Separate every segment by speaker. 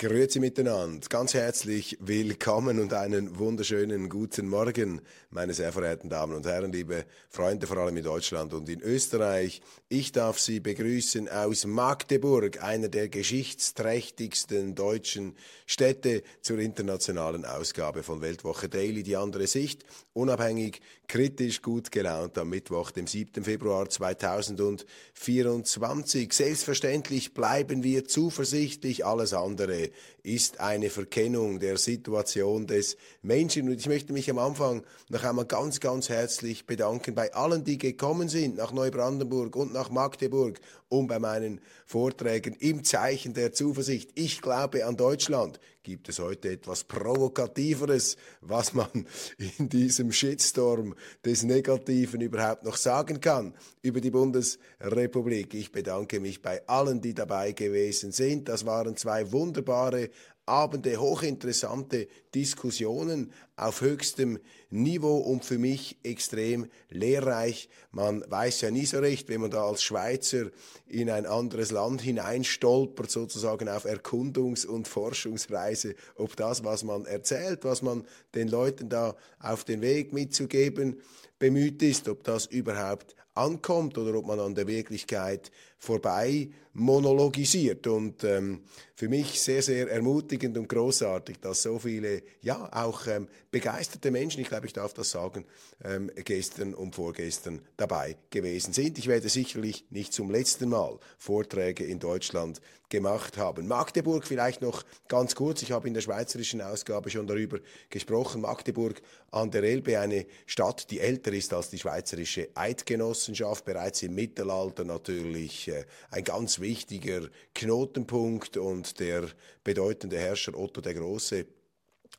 Speaker 1: Grüezi miteinander, ganz herzlich willkommen und einen wunderschönen guten Morgen, meine sehr verehrten Damen und Herren, liebe Freunde, vor allem in Deutschland und in Österreich. Ich darf Sie begrüßen aus Magdeburg, einer der geschichtsträchtigsten deutschen Städte, zur internationalen Ausgabe von Weltwoche Daily, die andere Sicht, unabhängig, kritisch, gut gelaunt am Mittwoch, dem 7. Februar 2024. Selbstverständlich bleiben wir zuversichtlich, alles andere it. Ist eine Verkennung der Situation des Menschen. Und ich möchte mich am Anfang noch einmal ganz, ganz herzlich bedanken bei allen, die gekommen sind nach Neubrandenburg und nach Magdeburg, um bei meinen Vorträgen im Zeichen der Zuversicht, ich glaube an Deutschland, gibt es heute etwas Provokativeres, was man in diesem Shitstorm des Negativen überhaupt noch sagen kann über die Bundesrepublik. Ich bedanke mich bei allen, die dabei gewesen sind. Das waren zwei wunderbare Abende, hochinteressante Diskussionen auf höchstem Niveau und für mich extrem lehrreich. Man weiß ja nie so recht, wenn man da als Schweizer in ein anderes Land hineinstolpert, sozusagen auf Erkundungs- und Forschungsreise, ob das, was man erzählt, was man den Leuten da auf den Weg mitzugeben bemüht ist, ob das überhaupt ankommt oder ob man an der Wirklichkeit vorbei monologisiert. Und ähm, für mich sehr, sehr ermutigend und großartig, dass so viele, ja, auch ähm, begeisterte Menschen, ich glaube, ich darf das sagen, ähm, gestern und vorgestern dabei gewesen sind. Ich werde sicherlich nicht zum letzten Mal Vorträge in Deutschland gemacht haben. Magdeburg vielleicht noch ganz kurz. Ich habe in der schweizerischen Ausgabe schon darüber gesprochen. Magdeburg an der Elbe, eine Stadt, die älter ist als die schweizerische Eidgenossenschaft, bereits im Mittelalter natürlich äh, ein ganz wichtiger Knotenpunkt und der bedeutende Herrscher Otto der Große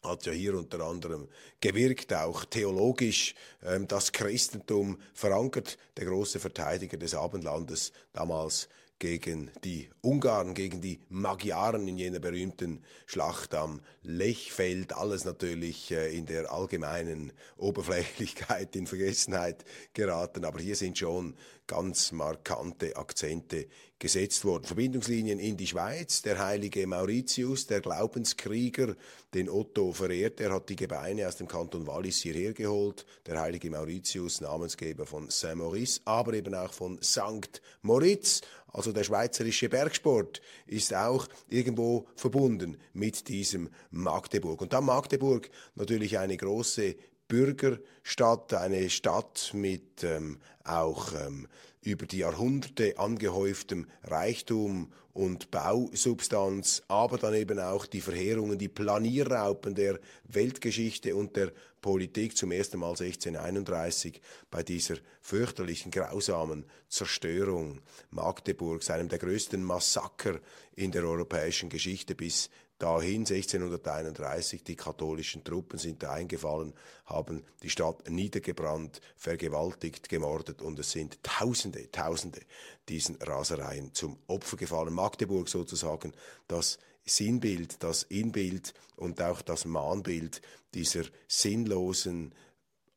Speaker 1: hat ja hier unter anderem gewirkt, auch theologisch ähm, das Christentum verankert, der große Verteidiger des Abendlandes damals gegen die Ungarn, gegen die Magyaren in jener berühmten Schlacht am Lechfeld. Alles natürlich äh, in der allgemeinen Oberflächlichkeit in Vergessenheit geraten. Aber hier sind schon ganz markante Akzente gesetzt worden. Verbindungslinien in die Schweiz. Der heilige Mauritius, der Glaubenskrieger, den Otto verehrt, er hat die Gebeine aus dem Kanton Wallis hierher geholt. Der heilige Mauritius, Namensgeber von Saint-Maurice, aber eben auch von St. Moritz. Also der schweizerische Bergsport ist auch irgendwo verbunden mit diesem Magdeburg. Und dann Magdeburg natürlich eine große Bürgerstadt, eine Stadt mit ähm, auch ähm, über die Jahrhunderte angehäuftem Reichtum und Bausubstanz, aber dann eben auch die Verheerungen, die Planierraupen der Weltgeschichte und der Politik zum ersten Mal 1631 bei dieser fürchterlichen, grausamen Zerstörung Magdeburgs, einem der größten Massaker in der europäischen Geschichte bis dahin 1631 die katholischen Truppen sind da eingefallen, haben die Stadt niedergebrannt, vergewaltigt, gemordet und es sind Tausende, Tausende diesen Rasereien zum Opfer gefallen. Magdeburg sozusagen das Sinnbild, das Inbild und auch das Mahnbild dieser sinnlosen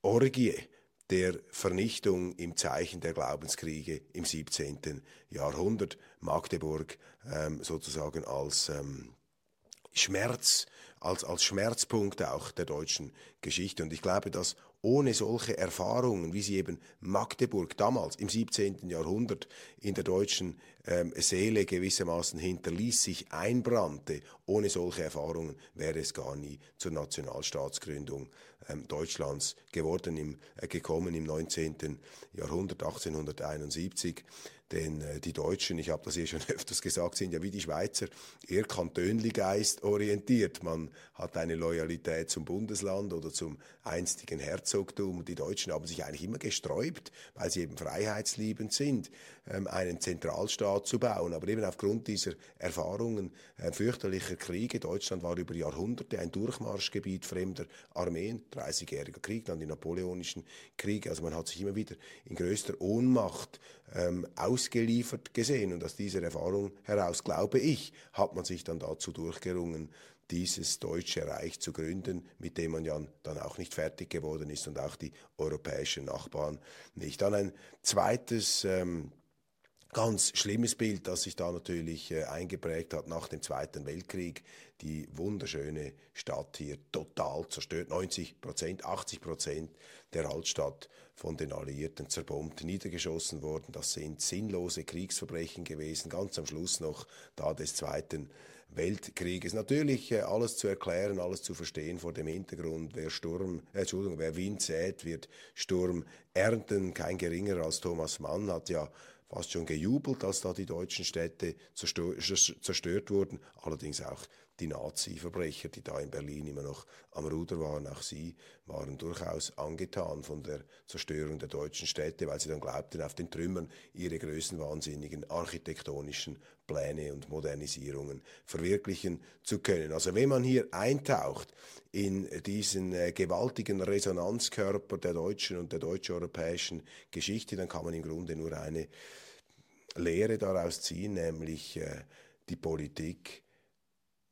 Speaker 1: Orgie der Vernichtung im Zeichen der Glaubenskriege im 17. Jahrhundert. Magdeburg ähm, sozusagen als ähm, Schmerz, als, als Schmerzpunkt auch der deutschen Geschichte. Und ich glaube, dass ohne solche Erfahrungen, wie sie eben Magdeburg damals im 17. Jahrhundert in der deutschen ähm, Seele gewissermaßen hinterließ, sich einbrannte, ohne solche Erfahrungen wäre es gar nie zur Nationalstaatsgründung ähm, Deutschlands geworden, im, äh, gekommen im 19. Jahrhundert, 1871. Denn äh, die Deutschen, ich habe das hier schon öfters gesagt, sind ja wie die Schweizer eher kantönligeist orientiert. Man hat eine Loyalität zum Bundesland oder zum einstigen Herzogtum. Die Deutschen haben sich eigentlich immer gesträubt, weil sie eben freiheitsliebend sind, ähm, einen Zentralstaat zu bauen. Aber eben aufgrund dieser Erfahrungen äh, fürchterlicher Kriege, Deutschland war über Jahrhunderte ein Durchmarschgebiet fremder Armeen, 30-jähriger Krieg, dann die napoleonischen Kriege. Also man hat sich immer wieder in größter Ohnmacht ähm, ausgeliefert gesehen. Und aus dieser Erfahrung heraus, glaube ich, hat man sich dann dazu durchgerungen, dieses deutsche Reich zu gründen, mit dem man ja dann auch nicht fertig geworden ist und auch die europäischen Nachbarn nicht. Dann ein zweites ähm, ganz schlimmes Bild, das sich da natürlich äh, eingeprägt hat nach dem Zweiten Weltkrieg. Die wunderschöne Stadt hier total zerstört. 90 Prozent, 80 Prozent der Altstadt von den Alliierten zerbombt, niedergeschossen worden. Das sind sinnlose Kriegsverbrechen gewesen. Ganz am Schluss noch da des Zweiten Weltkrieges. Natürlich äh, alles zu erklären, alles zu verstehen vor dem Hintergrund. Wer Sturm, äh, Entschuldigung, wer Wind sät, wird Sturm ernten. Kein geringer als Thomas Mann hat ja fast schon gejubelt, als da die deutschen Städte zerstört wurden. Allerdings auch die Nazi-Verbrecher, die da in Berlin immer noch am Ruder waren, auch sie waren durchaus angetan von der Zerstörung der deutschen Städte, weil sie dann glaubten, auf den Trümmern ihre größenwahnsinnigen architektonischen Pläne und Modernisierungen verwirklichen zu können. Also wenn man hier eintaucht in diesen äh, gewaltigen Resonanzkörper der deutschen und der deutsch-europäischen Geschichte, dann kann man im Grunde nur eine Lehre daraus ziehen, nämlich äh, die Politik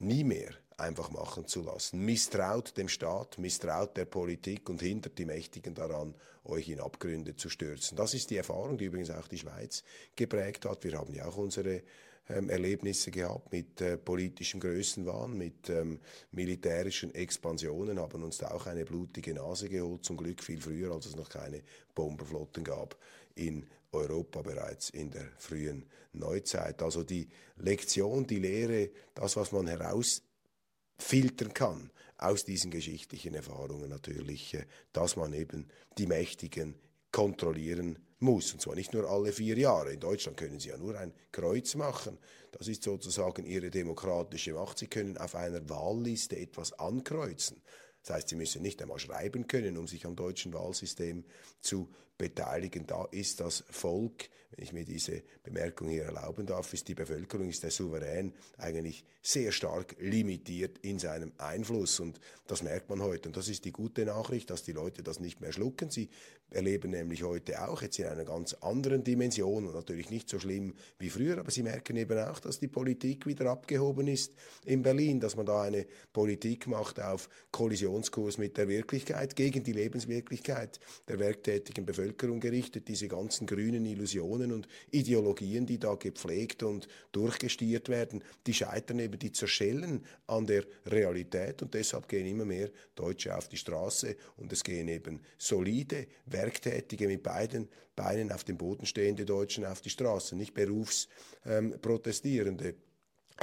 Speaker 1: nie mehr einfach machen zu lassen. Misstraut dem Staat, misstraut der Politik und hindert die Mächtigen daran, euch in Abgründe zu stürzen. Das ist die Erfahrung, die übrigens auch die Schweiz geprägt hat. Wir haben ja auch unsere ähm, Erlebnisse gehabt mit äh, politischem Größenwahn, mit ähm, militärischen Expansionen, haben uns da auch eine blutige Nase geholt, zum Glück viel früher, als es noch keine Bomberflotten gab in Europa bereits in der frühen Neuzeit. Also die Lektion, die Lehre, das, was man herausfiltern kann aus diesen geschichtlichen Erfahrungen natürlich, äh, dass man eben die Mächtigen kontrollieren muss. Und zwar nicht nur alle vier Jahre. In Deutschland können Sie ja nur ein Kreuz machen. Das ist sozusagen Ihre demokratische Macht. Sie können auf einer Wahlliste etwas ankreuzen. Das heißt, Sie müssen nicht einmal schreiben können, um sich am deutschen Wahlsystem zu beteiligen. Da ist das Volk, wenn ich mir diese Bemerkung hier erlauben darf, ist die Bevölkerung, ist der Souverän eigentlich sehr stark limitiert in seinem Einfluss. Und das merkt man heute. Und das ist die gute Nachricht, dass die Leute das nicht mehr schlucken. Sie erleben nämlich heute auch, jetzt in einer ganz anderen Dimension und natürlich nicht so schlimm wie früher, aber sie merken eben auch, dass die Politik wieder abgehoben ist in Berlin, dass man da eine Politik macht auf Kollisionskurs mit der Wirklichkeit, gegen die Lebenswirklichkeit der werktätigen Bevölkerung Bevölkerung gerichtet, diese ganzen grünen Illusionen und Ideologien, die da gepflegt und durchgestiert werden, die scheitern eben, die zerschellen an der Realität und deshalb gehen immer mehr Deutsche auf die Straße und es gehen eben solide, werktätige mit beiden Beinen auf dem Boden stehende Deutschen auf die Straße, nicht Berufsprotestierende. Ähm, äh,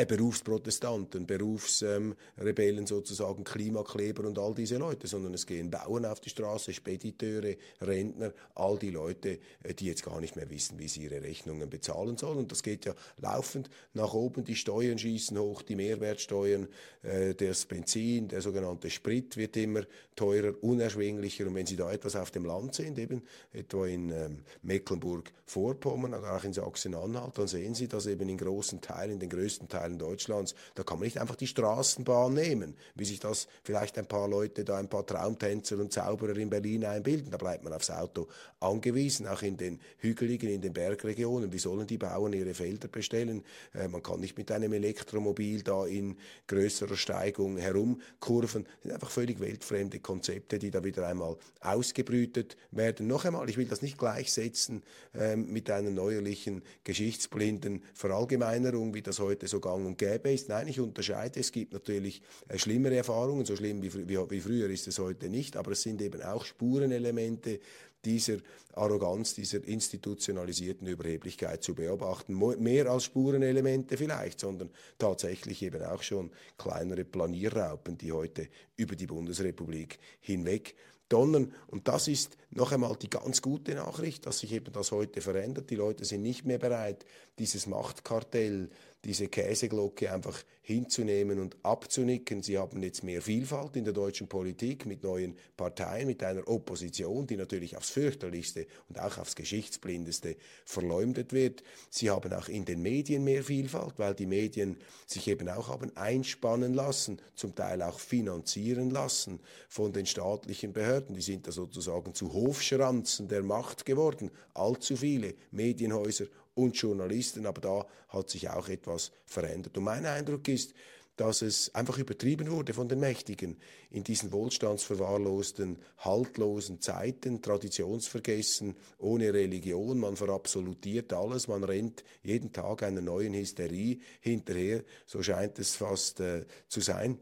Speaker 1: Berufsprotestanten, Berufsrebellen sozusagen, Klimakleber und all diese Leute, sondern es gehen Bauern auf die Straße, Spediteure, Rentner, all die Leute, äh, die jetzt gar nicht mehr wissen, wie sie ihre Rechnungen bezahlen sollen. Und das geht ja laufend nach oben, die Steuern schießen hoch, die Mehrwertsteuern, äh, das Benzin, der sogenannte Sprit wird immer teurer, unerschwinglicher. Und wenn Sie da etwas auf dem Land sind, eben etwa in ähm, Mecklenburg-Vorpommern oder auch in Sachsen-Anhalt, dann sehen Sie, dass eben in großen Teilen, in den größten Teilen Teilen Deutschlands, da kann man nicht einfach die Straßenbahn nehmen, wie sich das vielleicht ein paar Leute, da ein paar Traumtänzer und Zauberer in Berlin einbilden. Da bleibt man aufs Auto angewiesen, auch in den hügeligen, in den Bergregionen. Wie sollen die Bauern ihre Felder bestellen? Äh, man kann nicht mit einem Elektromobil da in größerer Steigung herumkurven. Das sind einfach völlig weltfremde Konzepte, die da wieder einmal ausgebrütet werden. Noch einmal, ich will das nicht gleichsetzen äh, mit einer neuerlichen geschichtsblinden Verallgemeinerung, wie das heute sogar gang und gäbe ist. Nein, ich unterscheide. Es gibt natürlich äh, schlimmere Erfahrungen, so schlimm wie, wie, wie früher ist es heute nicht, aber es sind eben auch Spurenelemente dieser Arroganz, dieser institutionalisierten Überheblichkeit zu beobachten. Mehr als Spurenelemente vielleicht, sondern tatsächlich eben auch schon kleinere Planierraupen, die heute über die Bundesrepublik hinweg donnern. Und das ist noch einmal die ganz gute Nachricht, dass sich eben das heute verändert. Die Leute sind nicht mehr bereit, dieses Machtkartell, diese Käseglocke einfach hinzunehmen und abzunicken. Sie haben jetzt mehr Vielfalt in der deutschen Politik mit neuen Parteien, mit einer Opposition, die natürlich aufs fürchterlichste und auch aufs geschichtsblindeste verleumdet wird. Sie haben auch in den Medien mehr Vielfalt, weil die Medien sich eben auch haben einspannen lassen, zum Teil auch finanzieren lassen von den staatlichen Behörden. Die sind da sozusagen zu Hofschranzen der Macht geworden. Allzu viele Medienhäuser und Journalisten, aber da hat sich auch etwas verändert. Und mein Eindruck ist, dass es einfach übertrieben wurde von den Mächtigen in diesen wohlstandsverwahrlosten, haltlosen Zeiten, traditionsvergessen, ohne Religion, man verabsolutiert alles, man rennt jeden Tag einer neuen Hysterie hinterher, so scheint es fast äh, zu sein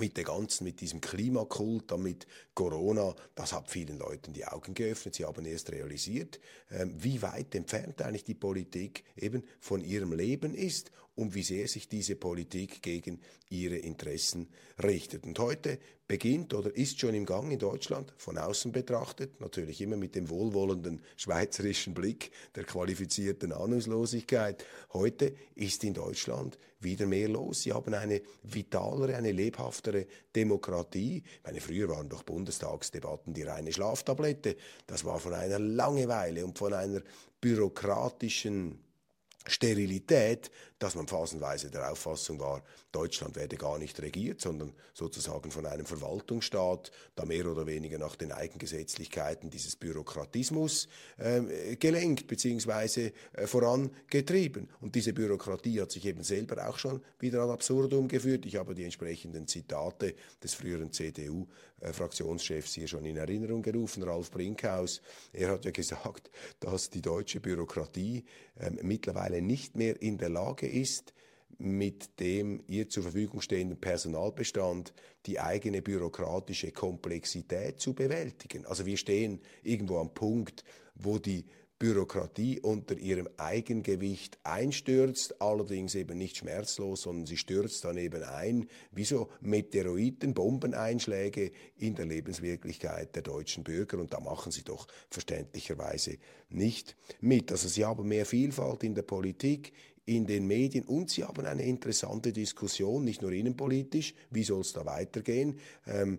Speaker 1: mit der ganzen, mit diesem Klimakult, mit Corona, das hat vielen Leuten die Augen geöffnet. Sie haben erst realisiert, ähm, wie weit entfernt eigentlich die Politik eben von ihrem Leben ist und wie sehr sich diese Politik gegen ihre Interessen richtet. Und heute beginnt oder ist schon im Gang in Deutschland, von außen betrachtet, natürlich immer mit dem wohlwollenden schweizerischen Blick der qualifizierten Ahnungslosigkeit. Heute ist in Deutschland wieder mehr los. Sie haben eine vitalere, eine lebhaftere Demokratie. Ich meine, früher waren doch Bundestagsdebatten die reine Schlaftablette. Das war von einer Langeweile und von einer bürokratischen Sterilität, dass man phasenweise der Auffassung war, Deutschland werde gar nicht regiert, sondern sozusagen von einem Verwaltungsstaat, da mehr oder weniger nach den Eigengesetzlichkeiten dieses Bürokratismus äh, gelenkt bzw. Äh, vorangetrieben. Und diese Bürokratie hat sich eben selber auch schon wieder ad absurdum geführt. Ich habe die entsprechenden Zitate des früheren CDU-Fraktionschefs hier schon in Erinnerung gerufen, Ralf Brinkhaus. Er hat ja gesagt, dass die deutsche Bürokratie äh, mittlerweile nicht mehr in der Lage ist, mit dem ihr zur Verfügung stehenden Personalbestand die eigene bürokratische Komplexität zu bewältigen. Also wir stehen irgendwo am Punkt, wo die Bürokratie unter ihrem Eigengewicht einstürzt, allerdings eben nicht schmerzlos, sondern sie stürzt dann eben ein, wie so Meteoriten, Bombeneinschläge in der Lebenswirklichkeit der deutschen Bürger und da machen sie doch verständlicherweise nicht mit. Also sie haben mehr Vielfalt in der Politik, in den Medien und sie haben eine interessante Diskussion, nicht nur innenpolitisch, wie soll es da weitergehen. Ähm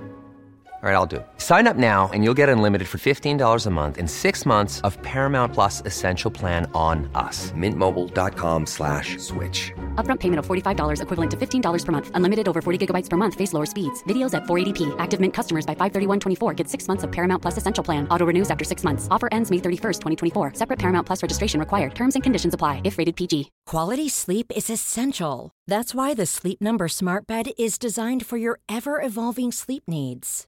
Speaker 2: All right, I'll do it. Sign up now and you'll get unlimited for $15 a month in six months of Paramount Plus Essential Plan on us. Mintmobile.com slash switch.
Speaker 3: Upfront payment of $45 equivalent to $15 per month. Unlimited over 40 gigabytes per month. Face lower speeds. Videos at 480p. Active Mint customers by 531.24 get six months of Paramount Plus Essential Plan. Auto renews after six months. Offer ends May 31st, 2024. Separate Paramount Plus registration required. Terms and conditions apply if rated PG.
Speaker 4: Quality sleep is essential. That's why the Sleep Number Smart Bed is designed for your ever-evolving sleep needs.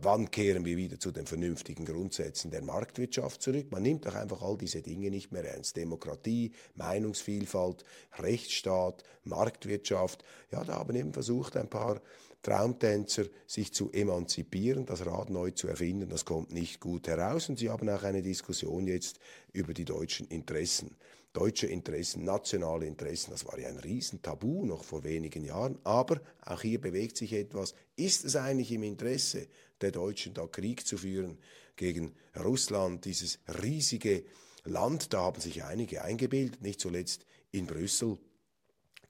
Speaker 1: Wann kehren wir wieder zu den vernünftigen Grundsätzen der Marktwirtschaft zurück? Man nimmt doch einfach all diese Dinge nicht mehr ernst. Demokratie, Meinungsvielfalt, Rechtsstaat, Marktwirtschaft. Ja, da haben eben versucht, ein paar Traumtänzer sich zu emanzipieren, das Rad neu zu erfinden. Das kommt nicht gut heraus. Und sie haben auch eine Diskussion jetzt über die deutschen Interessen deutsche Interessen, nationale Interessen. Das war ja ein Riesentabu noch vor wenigen Jahren. Aber auch hier bewegt sich etwas. Ist es eigentlich im Interesse der Deutschen, da Krieg zu führen gegen Russland, dieses riesige Land? Da haben sich einige eingebildet, nicht zuletzt in Brüssel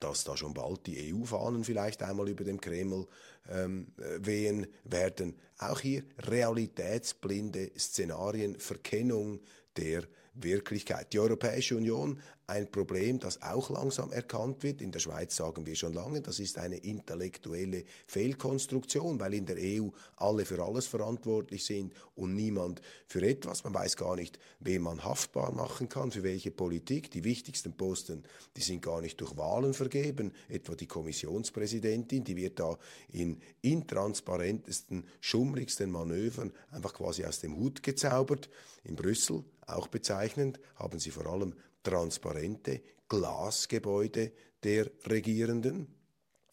Speaker 1: dass da schon bald die EU-Fahnen vielleicht einmal über dem Kreml ähm, wehen werden. Auch hier realitätsblinde Szenarien, Verkennung der Wirklichkeit. Die Europäische Union ein Problem, das auch langsam erkannt wird. In der Schweiz sagen wir schon lange, das ist eine intellektuelle Fehlkonstruktion, weil in der EU alle für alles verantwortlich sind und niemand für etwas. Man weiß gar nicht, wen man haftbar machen kann, für welche Politik. Die wichtigsten Posten, die sind gar nicht durch Wahlen vergeben. Etwa die Kommissionspräsidentin, die wird da in intransparentesten, schummrigsten Manövern einfach quasi aus dem Hut gezaubert. In Brüssel, auch bezeichnend, haben sie vor allem transparente Glasgebäude der Regierenden.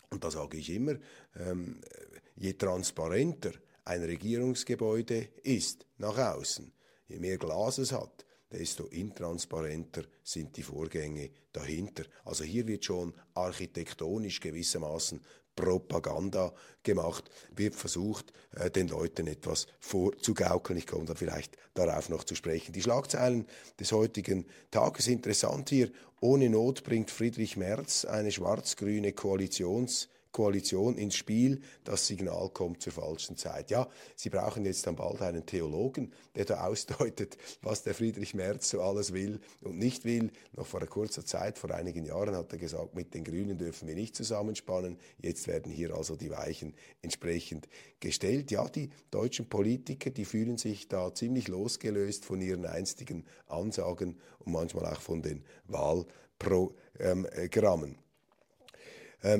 Speaker 1: Und da sage ich immer, ähm, je transparenter ein Regierungsgebäude ist nach außen, je mehr Glas es hat, desto intransparenter sind die Vorgänge dahinter. Also hier wird schon architektonisch gewissermaßen Propaganda gemacht, wird versucht, äh, den Leuten etwas vorzugaukeln. Ich komme da vielleicht darauf noch zu sprechen. Die Schlagzeilen des heutigen Tages interessant hier. Ohne Not bringt Friedrich Merz eine schwarz-grüne Koalitions- Koalition ins Spiel, das Signal kommt zur falschen Zeit. Ja, Sie brauchen jetzt dann bald einen Theologen, der da ausdeutet, was der Friedrich Merz so alles will und nicht will. Noch vor kurzer Zeit, vor einigen Jahren, hat er gesagt, mit den Grünen dürfen wir nicht zusammenspannen. Jetzt werden hier also die Weichen entsprechend gestellt. Ja, die deutschen Politiker, die fühlen sich da ziemlich losgelöst von ihren einstigen Ansagen und manchmal auch von den Wahlprogrammen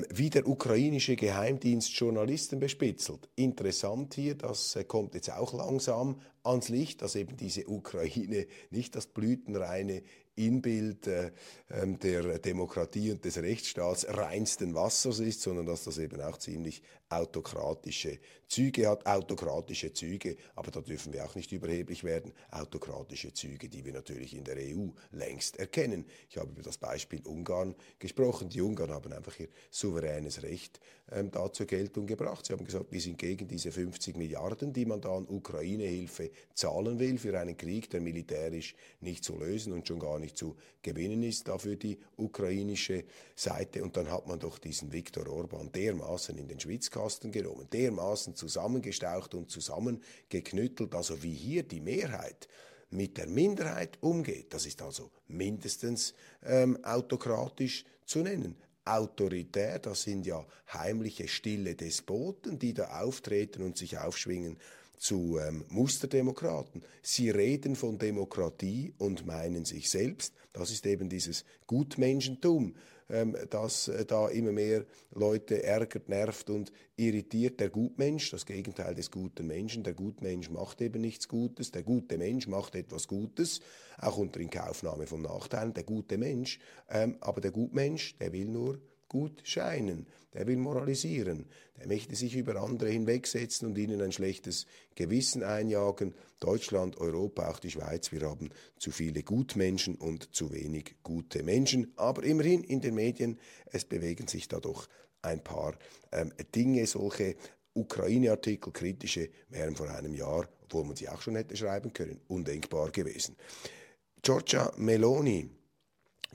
Speaker 1: wie der ukrainische Geheimdienst Journalisten bespitzelt. Interessant hier, das äh, kommt jetzt auch langsam ans Licht, dass eben diese Ukraine nicht das blütenreine Inbild äh, ähm, der Demokratie und des Rechtsstaats reinsten Wassers ist, sondern dass das eben auch ziemlich autokratische Züge hat, autokratische Züge, aber da dürfen wir auch nicht überheblich werden, autokratische Züge, die wir natürlich in der EU längst erkennen. Ich habe über das Beispiel Ungarn gesprochen. Die Ungarn haben einfach ihr souveränes Recht ähm, da zur Geltung gebracht. Sie haben gesagt, wir sind gegen diese 50 Milliarden, die man da an Ukraine-Hilfe zahlen will für einen Krieg, der militärisch nicht zu lösen und schon gar nicht zu gewinnen ist, dafür die ukrainische Seite. Und dann hat man doch diesen Viktor Orban dermaßen in den Schwitzkasten genommen, dermaßen zusammengestaucht und zusammengeknüttelt, also wie hier die Mehrheit mit der Minderheit umgeht. Das ist also mindestens ähm, autokratisch zu nennen autoritär, das sind ja heimliche, stille Despoten, die da auftreten und sich aufschwingen zu ähm, Musterdemokraten. Sie reden von Demokratie und meinen sich selbst. Das ist eben dieses Gutmenschentum, ähm, das äh, da immer mehr Leute ärgert, nervt und irritiert. Der Gutmensch, das Gegenteil des guten Menschen, der Gutmensch macht eben nichts Gutes, der gute Mensch macht etwas Gutes, auch unter Inkaufnahme von Nachteilen. Der gute Mensch, ähm, aber der Gutmensch, der will nur gut scheinen, der will moralisieren, der möchte sich über andere hinwegsetzen und ihnen ein schlechtes Gewissen einjagen. Deutschland, Europa, auch die Schweiz, wir haben zu viele Gutmenschen und zu wenig gute Menschen. Aber immerhin in den Medien, es bewegen sich da doch ein paar ähm, Dinge, solche Ukraine-Artikel, kritische, wären vor einem Jahr, obwohl man sie auch schon hätte schreiben können, undenkbar gewesen. Giorgia Meloni,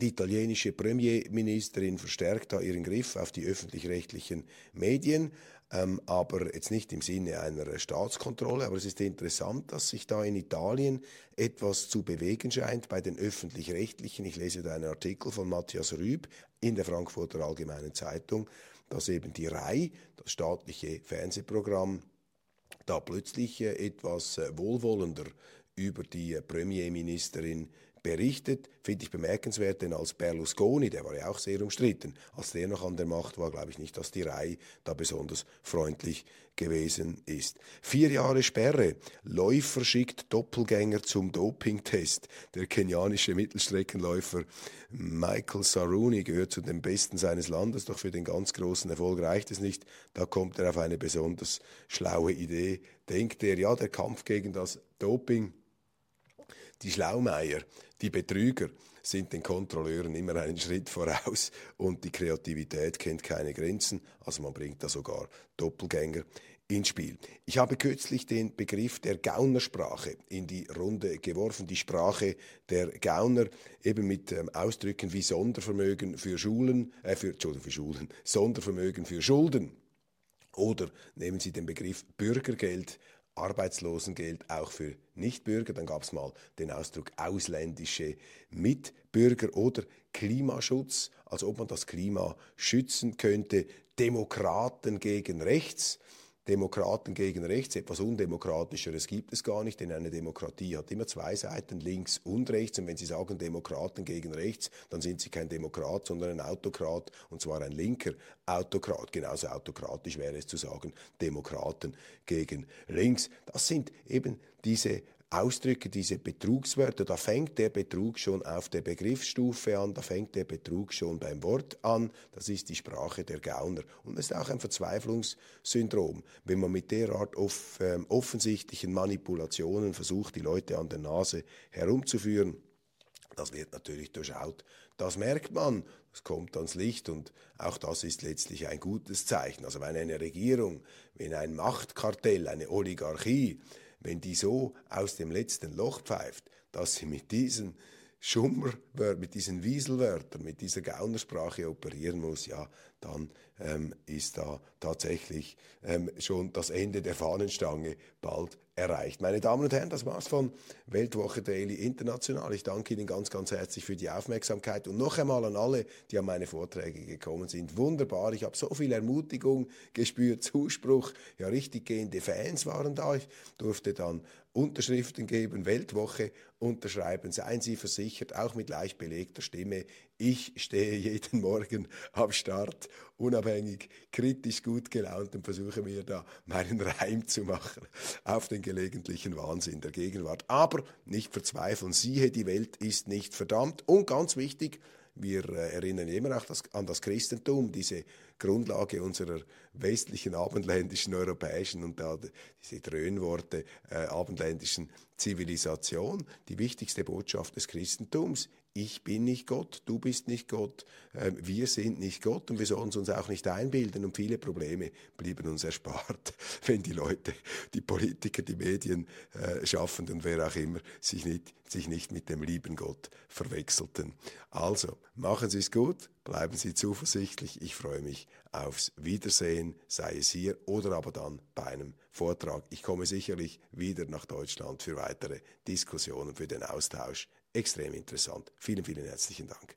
Speaker 1: die italienische Premierministerin verstärkt da ihren Griff auf die öffentlich-rechtlichen Medien, ähm, aber jetzt nicht im Sinne einer Staatskontrolle. Aber es ist interessant, dass sich da in Italien etwas zu bewegen scheint bei den öffentlich-rechtlichen. Ich lese da einen Artikel von Matthias Rüb in der Frankfurter Allgemeinen Zeitung, dass eben die RAI, das staatliche Fernsehprogramm, da plötzlich äh, etwas äh, wohlwollender über die Premierministerin berichtet, finde ich bemerkenswert, denn als Berlusconi, der war ja auch sehr umstritten, als der noch an der Macht war, glaube ich nicht, dass die Reihe da besonders freundlich gewesen ist. Vier Jahre Sperre. Läufer schickt Doppelgänger zum Dopingtest. Der kenianische Mittelstreckenläufer Michael Saruni gehört zu den Besten seines Landes, doch für den ganz großen Erfolg reicht es nicht. Da kommt er auf eine besonders schlaue Idee. Denkt er, ja, der Kampf gegen das Doping die Schlaumeier, die Betrüger sind den Kontrolleuren immer einen Schritt voraus und die Kreativität kennt keine Grenzen, also man bringt da sogar Doppelgänger ins Spiel. Ich habe kürzlich den Begriff der Gaunersprache in die Runde geworfen, die Sprache der Gauner, eben mit ähm, Ausdrücken wie Sondervermögen für Schulen, äh, für, Entschuldigung, für Schulen, Sondervermögen für Schulden. Oder nehmen Sie den Begriff Bürgergeld Arbeitslosengeld auch für Nichtbürger. Dann gab es mal den Ausdruck ausländische Mitbürger oder Klimaschutz, als ob man das Klima schützen könnte. Demokraten gegen rechts. Demokraten gegen rechts, etwas Undemokratischeres gibt es gar nicht, denn eine Demokratie hat immer zwei Seiten, links und rechts. Und wenn Sie sagen Demokraten gegen rechts, dann sind Sie kein Demokrat, sondern ein Autokrat, und zwar ein linker Autokrat. Genauso autokratisch wäre es zu sagen, Demokraten gegen links. Das sind eben diese Ausdrücke, diese Betrugswörter, da fängt der Betrug schon auf der Begriffsstufe an, da fängt der Betrug schon beim Wort an, das ist die Sprache der Gauner. Und es ist auch ein Verzweiflungssyndrom, wenn man mit derart off, ähm, offensichtlichen Manipulationen versucht, die Leute an der Nase herumzuführen. Das wird natürlich durchschaut. Das merkt man, es kommt ans Licht und auch das ist letztlich ein gutes Zeichen. Also wenn eine Regierung, wenn ein Machtkartell, eine Oligarchie, wenn die so aus dem letzten Loch pfeift, dass sie mit diesen Schummerwörtern, mit diesen Wieselwörtern, mit dieser Gaunersprache operieren muss, ja, dann ähm, ist da tatsächlich ähm, schon das Ende der Fahnenstange bald erreicht. Meine Damen und Herren, das war's von Weltwoche Daily International. Ich danke Ihnen ganz, ganz herzlich für die Aufmerksamkeit und noch einmal an alle, die an meine Vorträge gekommen sind. Wunderbar, ich habe so viel Ermutigung gespürt, Zuspruch, ja richtig gehende Fans waren da. Ich durfte dann Unterschriften geben, Weltwoche unterschreiben. Seien Sie versichert, auch mit leicht belegter Stimme. Ich stehe jeden Morgen am Start, unabhängig, kritisch, gut gelaunt und versuche mir da meinen Reim zu machen auf den gelegentlichen Wahnsinn der Gegenwart. Aber nicht verzweifeln, siehe, die Welt ist nicht verdammt. Und ganz wichtig, wir äh, erinnern immer auch das, an das Christentum, diese Grundlage unserer westlichen, abendländischen, europäischen und da diese Dröhnworte äh, abendländischen Zivilisation, die wichtigste Botschaft des Christentums. Ich bin nicht Gott, du bist nicht Gott, äh, wir sind nicht Gott und wir sollen uns auch nicht einbilden und viele Probleme blieben uns erspart, wenn die Leute, die Politiker, die Medien äh, und wer auch immer sich nicht, sich nicht mit dem lieben Gott verwechselten. Also, machen Sie es gut, bleiben Sie zuversichtlich, ich freue mich aufs Wiedersehen, sei es hier oder aber dann bei einem Vortrag. Ich komme sicherlich wieder nach Deutschland für weitere Diskussionen, für den Austausch extrem interessant. Vielen, vielen herzlichen Dank.